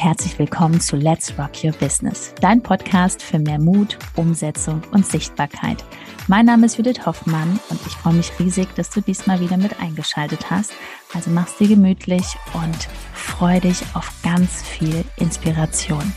und herzlich willkommen zu Let's Rock Your Business, dein Podcast für mehr Mut, Umsetzung und Sichtbarkeit. Mein Name ist Judith Hoffmann und ich freue mich riesig, dass du diesmal wieder mit eingeschaltet hast. Also mach's dir gemütlich und freu dich auf ganz viel Inspiration.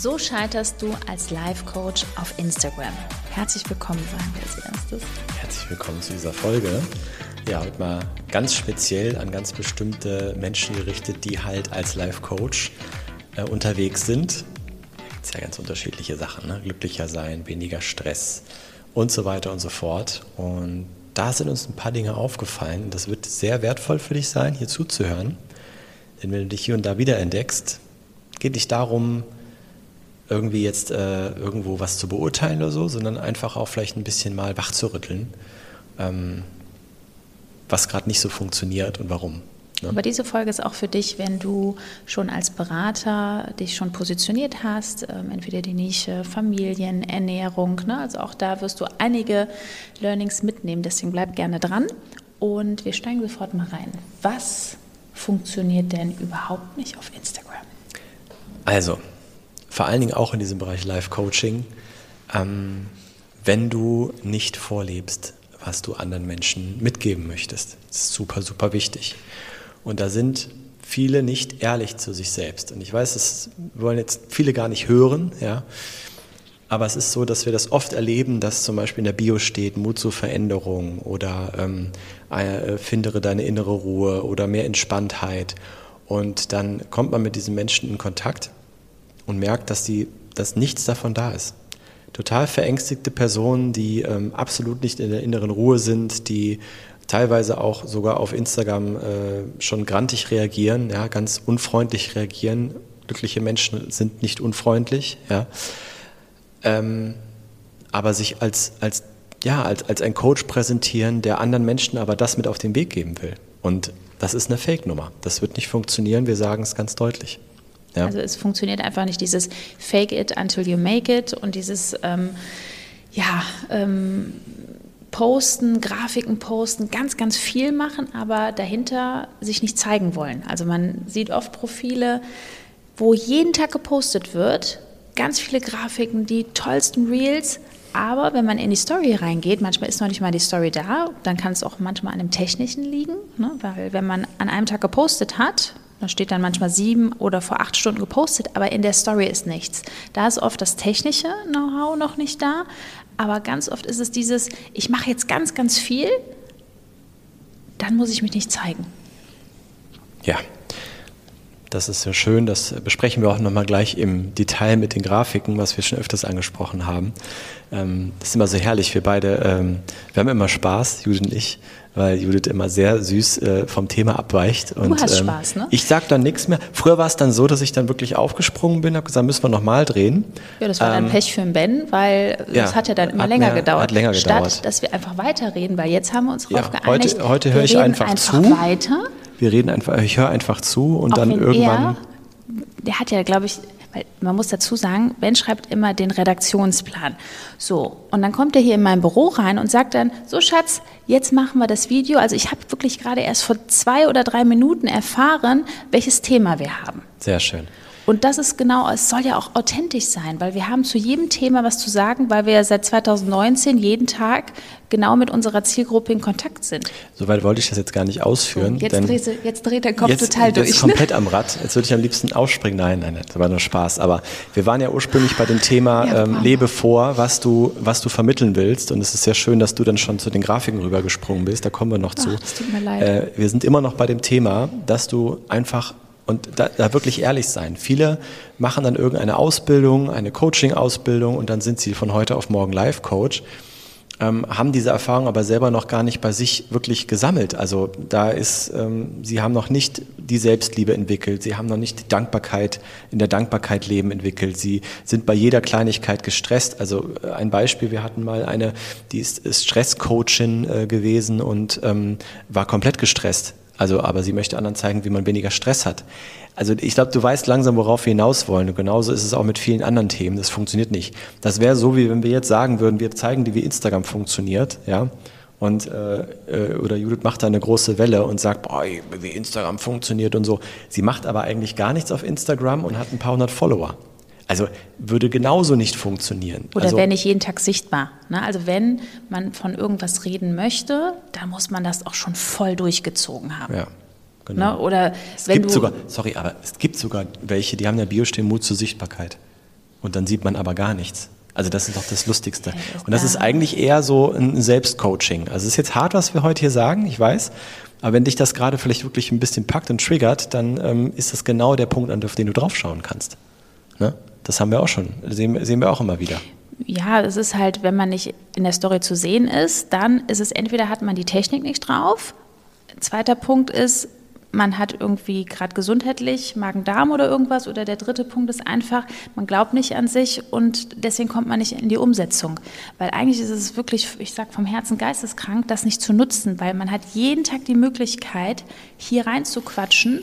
So scheiterst du als Life Coach auf Instagram. Herzlich willkommen, sagen wir als erstes. Herzlich willkommen zu dieser Folge. Ja, heute mal ganz speziell an ganz bestimmte Menschen gerichtet, die halt als Life Coach äh, unterwegs sind. Da gibt es ja ganz unterschiedliche Sachen, ne? glücklicher sein, weniger Stress und so weiter und so fort. Und da sind uns ein paar Dinge aufgefallen. Das wird sehr wertvoll für dich sein, hier zuzuhören. Denn wenn du dich hier und da wiederentdeckst, geht nicht darum, irgendwie jetzt äh, irgendwo was zu beurteilen oder so, sondern einfach auch vielleicht ein bisschen mal wach zu rütteln, ähm, was gerade nicht so funktioniert und warum. Ne? Aber diese Folge ist auch für dich, wenn du schon als Berater dich schon positioniert hast, ähm, entweder die Nische Familien, Ernährung, ne? also auch da wirst du einige Learnings mitnehmen, deswegen bleib gerne dran und wir steigen sofort mal rein. Was funktioniert denn überhaupt nicht auf Instagram? Also, vor allen Dingen auch in diesem Bereich Life-Coaching, ähm, wenn du nicht vorlebst, was du anderen Menschen mitgeben möchtest. Das ist super, super wichtig. Und da sind viele nicht ehrlich zu sich selbst. Und ich weiß, das wollen jetzt viele gar nicht hören, ja. Aber es ist so, dass wir das oft erleben, dass zum Beispiel in der Bio steht, Mut zur Veränderung oder ähm, äh, findere deine innere Ruhe oder mehr Entspanntheit. Und dann kommt man mit diesen Menschen in Kontakt und merkt, dass, die, dass nichts davon da ist. Total verängstigte Personen, die ähm, absolut nicht in der inneren Ruhe sind, die teilweise auch sogar auf Instagram äh, schon grantig reagieren, ja, ganz unfreundlich reagieren. Glückliche Menschen sind nicht unfreundlich, ja. Ähm, aber sich als, als, ja, als, als ein Coach präsentieren, der anderen Menschen aber das mit auf den Weg geben will. Und das ist eine Fake-Nummer. Das wird nicht funktionieren, wir sagen es ganz deutlich. Ja. Also es funktioniert einfach nicht dieses Fake it until you make it und dieses ähm, ja, ähm, Posten, Grafiken posten, ganz, ganz viel machen, aber dahinter sich nicht zeigen wollen. Also man sieht oft Profile, wo jeden Tag gepostet wird, ganz viele Grafiken, die tollsten Reels, aber wenn man in die Story reingeht, manchmal ist noch nicht mal die Story da, dann kann es auch manchmal an dem Technischen liegen, ne? weil wenn man an einem Tag gepostet hat, da steht dann manchmal sieben oder vor acht Stunden gepostet, aber in der Story ist nichts. Da ist oft das technische Know-how noch nicht da, aber ganz oft ist es dieses, ich mache jetzt ganz, ganz viel, dann muss ich mich nicht zeigen. Ja, das ist ja schön. Das besprechen wir auch nochmal gleich im Detail mit den Grafiken, was wir schon öfters angesprochen haben. Ähm, das ist immer so herrlich. Wir beide, ähm, wir haben immer Spaß, Judith und ich, weil Judith immer sehr süß äh, vom Thema abweicht. Und, du hast ähm, Spaß, ne? Ich sag dann nichts mehr. Früher war es dann so, dass ich dann wirklich aufgesprungen bin, habe gesagt, müssen wir nochmal drehen. Ja, das war dann Pech für den Ben, weil ja, das hat ja dann immer länger mehr, gedauert. Hat länger gedauert. Statt, dass wir einfach weiterreden, weil jetzt haben wir uns darauf ja, geeinigt. Heute, heute höre ich einfach, einfach zu. weiter wir reden einfach, ich höre einfach zu und Auch dann irgendwann. Er, der hat ja, glaube ich, weil man muss dazu sagen, Ben schreibt immer den Redaktionsplan. So, und dann kommt er hier in mein Büro rein und sagt dann, so Schatz, jetzt machen wir das Video. Also ich habe wirklich gerade erst vor zwei oder drei Minuten erfahren, welches Thema wir haben. Sehr schön. Und das ist genau, es soll ja auch authentisch sein, weil wir haben zu jedem Thema was zu sagen, weil wir ja seit 2019 jeden Tag genau mit unserer Zielgruppe in Kontakt sind. Soweit wollte ich das jetzt gar nicht ausführen. Jetzt, dreht, jetzt, dreht, der Kopf jetzt, total durch. Jetzt ne? komplett am Rad. Jetzt würde ich am liebsten ausspringen. Nein, nein, das war nur Spaß. Aber wir waren ja ursprünglich bei dem Thema ja, ähm, Lebe vor, was du, was du vermitteln willst. Und es ist sehr schön, dass du dann schon zu den Grafiken rübergesprungen bist. Da kommen wir noch zu. Ach, das tut mir leid. Äh, wir sind immer noch bei dem Thema, dass du einfach und da, da, wirklich ehrlich sein. Viele machen dann irgendeine Ausbildung, eine Coaching-Ausbildung und dann sind sie von heute auf morgen Life-Coach, ähm, haben diese Erfahrung aber selber noch gar nicht bei sich wirklich gesammelt. Also da ist, ähm, sie haben noch nicht die Selbstliebe entwickelt, sie haben noch nicht die Dankbarkeit, in der Dankbarkeit leben entwickelt, sie sind bei jeder Kleinigkeit gestresst. Also äh, ein Beispiel, wir hatten mal eine, die ist, ist Stresscoachin äh, gewesen und ähm, war komplett gestresst also, aber sie möchte anderen zeigen, wie man weniger Stress hat. Also ich glaube, du weißt langsam, worauf wir hinaus wollen. Und genauso ist es auch mit vielen anderen Themen. Das funktioniert nicht. Das wäre so, wie wenn wir jetzt sagen würden, wir zeigen dir, wie Instagram funktioniert, ja. und äh, äh, oder Judith macht da eine große Welle und sagt, boah, wie Instagram funktioniert und so. Sie macht aber eigentlich gar nichts auf Instagram und hat ein paar hundert Follower. Also würde genauso nicht funktionieren. Oder also, wäre nicht jeden Tag sichtbar. Ne? Also wenn man von irgendwas reden möchte, dann muss man das auch schon voll durchgezogen haben. Ja. Genau. Ne? Oder es wenn gibt du sogar, sorry, aber es gibt sogar welche, die haben ja Bio stehen Mut zur Sichtbarkeit. Und dann sieht man aber gar nichts. Also das ist doch das Lustigste. Und das ist eigentlich eher so ein Selbstcoaching. Also es ist jetzt hart, was wir heute hier sagen, ich weiß. Aber wenn dich das gerade vielleicht wirklich ein bisschen packt und triggert, dann ähm, ist das genau der Punkt, auf den du draufschauen kannst. Ne? Das haben wir auch schon, sehen, sehen wir auch immer wieder. Ja, es ist halt, wenn man nicht in der Story zu sehen ist, dann ist es entweder hat man die Technik nicht drauf. Zweiter Punkt ist, man hat irgendwie gerade gesundheitlich Magen-Darm oder irgendwas. Oder der dritte Punkt ist einfach, man glaubt nicht an sich und deswegen kommt man nicht in die Umsetzung. Weil eigentlich ist es wirklich, ich sage vom Herzen geisteskrank, das nicht zu nutzen, weil man hat jeden Tag die Möglichkeit, hier rein zu quatschen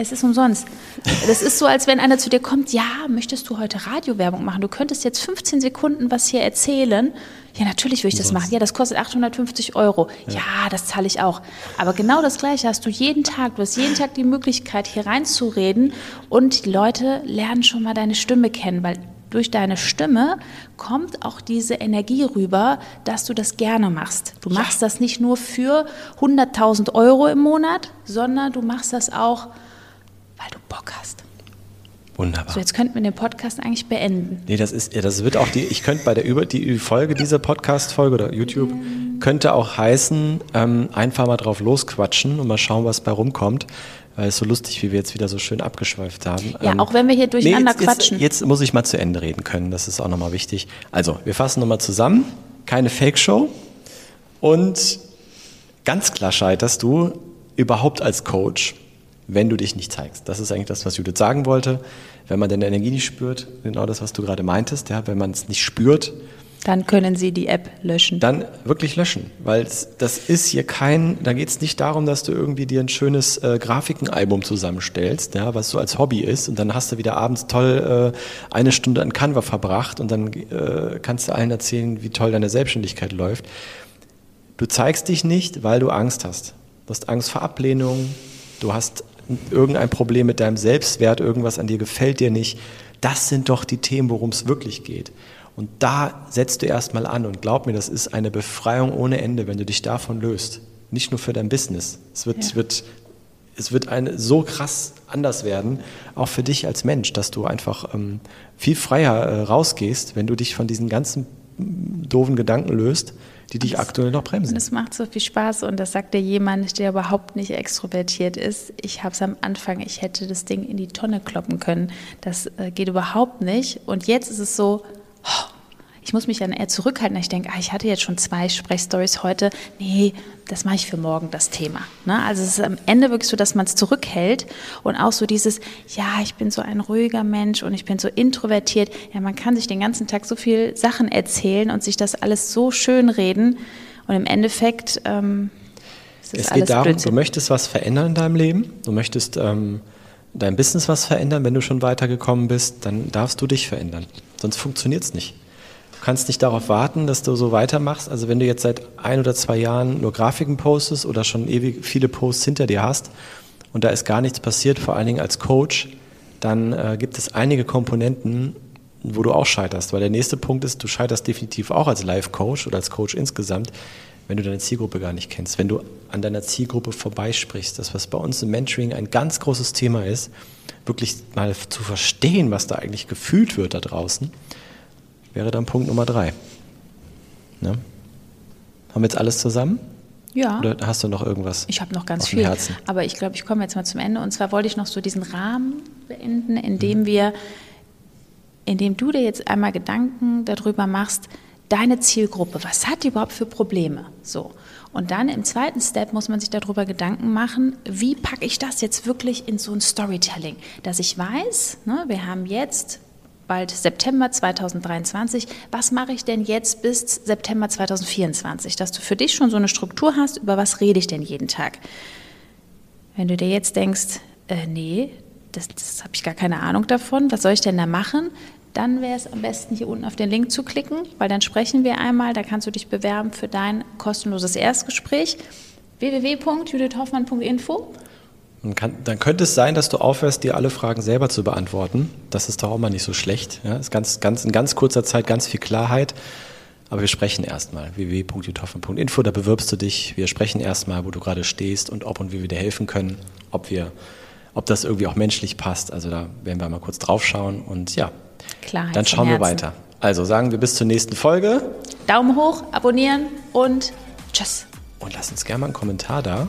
Es ist umsonst. Das ist so, als wenn einer zu dir kommt, ja, möchtest du heute Radiowerbung machen? Du könntest jetzt 15 Sekunden was hier erzählen. Ja, natürlich würde ich das machen. Ja, das kostet 850 Euro. Ja. ja, das zahle ich auch. Aber genau das Gleiche hast du jeden Tag. Du hast jeden Tag die Möglichkeit, hier reinzureden und die Leute lernen schon mal deine Stimme kennen, weil durch deine Stimme kommt auch diese Energie rüber, dass du das gerne machst. Du machst ja. das nicht nur für 100.000 Euro im Monat, sondern du machst das auch weil du Bock hast. Wunderbar. So, jetzt könnten wir den Podcast eigentlich beenden. Nee, das ist, ja, das wird auch die, ich könnte bei der über die Folge dieser Podcast-Folge oder YouTube könnte auch heißen, ähm, einfach mal drauf losquatschen und mal schauen, was bei rumkommt. Weil es so lustig, wie wir jetzt wieder so schön abgeschweift haben. Ja, ähm, auch wenn wir hier durcheinander nee, jetzt, quatschen. Jetzt, jetzt muss ich mal zu Ende reden können, das ist auch nochmal wichtig. Also, wir fassen nochmal zusammen. Keine Fake-Show. Und ganz klar scheiterst du überhaupt als Coach wenn du dich nicht zeigst. Das ist eigentlich das, was Judith sagen wollte. Wenn man deine Energie nicht spürt, genau das, was du gerade meintest, ja, wenn man es nicht spürt, dann können Sie die App löschen. Dann wirklich löschen, weil das ist hier kein, da geht es nicht darum, dass du irgendwie dir ein schönes äh, Grafikenalbum zusammenstellst, ja, was so als Hobby ist und dann hast du wieder abends toll äh, eine Stunde an Canva verbracht und dann äh, kannst du allen erzählen, wie toll deine Selbstständigkeit läuft. Du zeigst dich nicht, weil du Angst hast. Du hast Angst vor Ablehnung, du hast irgendein Problem mit deinem Selbstwert, irgendwas an dir gefällt dir nicht. Das sind doch die Themen, worum es wirklich geht. Und da setzt du erstmal an und glaub mir, das ist eine Befreiung ohne Ende, wenn du dich davon löst. Nicht nur für dein Business. Es wird, ja. wird, es wird eine, so krass anders werden, auch für dich als Mensch, dass du einfach ähm, viel freier äh, rausgehst, wenn du dich von diesen ganzen doofen Gedanken löst die dich aktuell noch bremsen. Es macht so viel Spaß und das sagt dir jemand, der überhaupt nicht extrovertiert ist. Ich habe es am Anfang, ich hätte das Ding in die Tonne kloppen können. Das äh, geht überhaupt nicht. Und jetzt ist es so, oh, ich muss mich dann eher zurückhalten. Ich denke, ah, ich hatte jetzt schon zwei Sprechstories heute. Nee, das mache ich für morgen, das Thema. Ne? Also es ist am Ende wirklich so, dass man es zurückhält und auch so dieses, ja, ich bin so ein ruhiger Mensch und ich bin so introvertiert. Ja, man kann sich den ganzen Tag so viel Sachen erzählen und sich das alles so schön reden. Und im Endeffekt ähm, ist es geht darum, Blödsinn. du möchtest was verändern in deinem Leben. Du möchtest ähm, dein Business was verändern. Wenn du schon weitergekommen bist, dann darfst du dich verändern. Sonst funktioniert es nicht. Kannst nicht darauf warten, dass du so weitermachst. Also wenn du jetzt seit ein oder zwei Jahren nur Grafiken postest oder schon ewig viele Posts hinter dir hast und da ist gar nichts passiert, vor allen Dingen als Coach, dann äh, gibt es einige Komponenten, wo du auch scheiterst. Weil der nächste Punkt ist, du scheiterst definitiv auch als Life-Coach oder als Coach insgesamt, wenn du deine Zielgruppe gar nicht kennst, wenn du an deiner Zielgruppe vorbeisprichst. Das, was bei uns im Mentoring ein ganz großes Thema ist, wirklich mal zu verstehen, was da eigentlich gefühlt wird da draußen wäre dann Punkt Nummer drei. Ne? Haben wir jetzt alles zusammen? Ja. Oder hast du noch irgendwas? Ich habe noch ganz viel. Herzen? Aber ich glaube, ich komme jetzt mal zum Ende. Und zwar wollte ich noch so diesen Rahmen beenden, in dem mhm. wir, in dem du dir jetzt einmal Gedanken darüber machst, deine Zielgruppe, was hat die überhaupt für Probleme? So. Und dann im zweiten Step muss man sich darüber Gedanken machen, wie packe ich das jetzt wirklich in so ein Storytelling, dass ich weiß, ne, wir haben jetzt bald September 2023, was mache ich denn jetzt bis September 2024, dass du für dich schon so eine Struktur hast, über was rede ich denn jeden Tag. Wenn du dir jetzt denkst, äh, nee, das, das habe ich gar keine Ahnung davon, was soll ich denn da machen? dann wäre es am besten, hier unten auf den Link zu klicken, weil dann sprechen wir einmal, da kannst du dich bewerben für dein kostenloses Erstgespräch. www.judithhoffmann.info kann, dann könnte es sein, dass du aufhörst, dir alle Fragen selber zu beantworten. Das ist doch auch mal nicht so schlecht. Ja, ist ganz, ganz, in ganz kurzer Zeit ganz viel Klarheit. Aber wir sprechen erstmal. www.juthoffen.info, da bewirbst du dich. Wir sprechen erstmal, wo du gerade stehst und ob und wie wir dir helfen können, ob wir, ob das irgendwie auch menschlich passt. Also da werden wir mal kurz drauf schauen und ja, Klarheit Dann schauen wir weiter. Also sagen wir bis zur nächsten Folge. Daumen hoch, abonnieren und tschüss. Und lass uns gerne mal einen Kommentar da,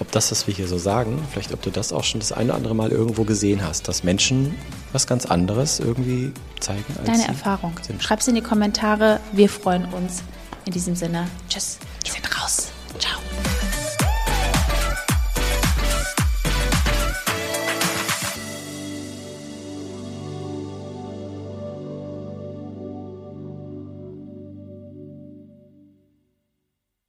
ob das, was wir hier so sagen, vielleicht ob du das auch schon das eine oder andere Mal irgendwo gesehen hast, dass Menschen was ganz anderes irgendwie zeigen. Als Deine Erfahrung. Schreib es in die Kommentare. Wir freuen uns. In diesem Sinne, tschüss. Sind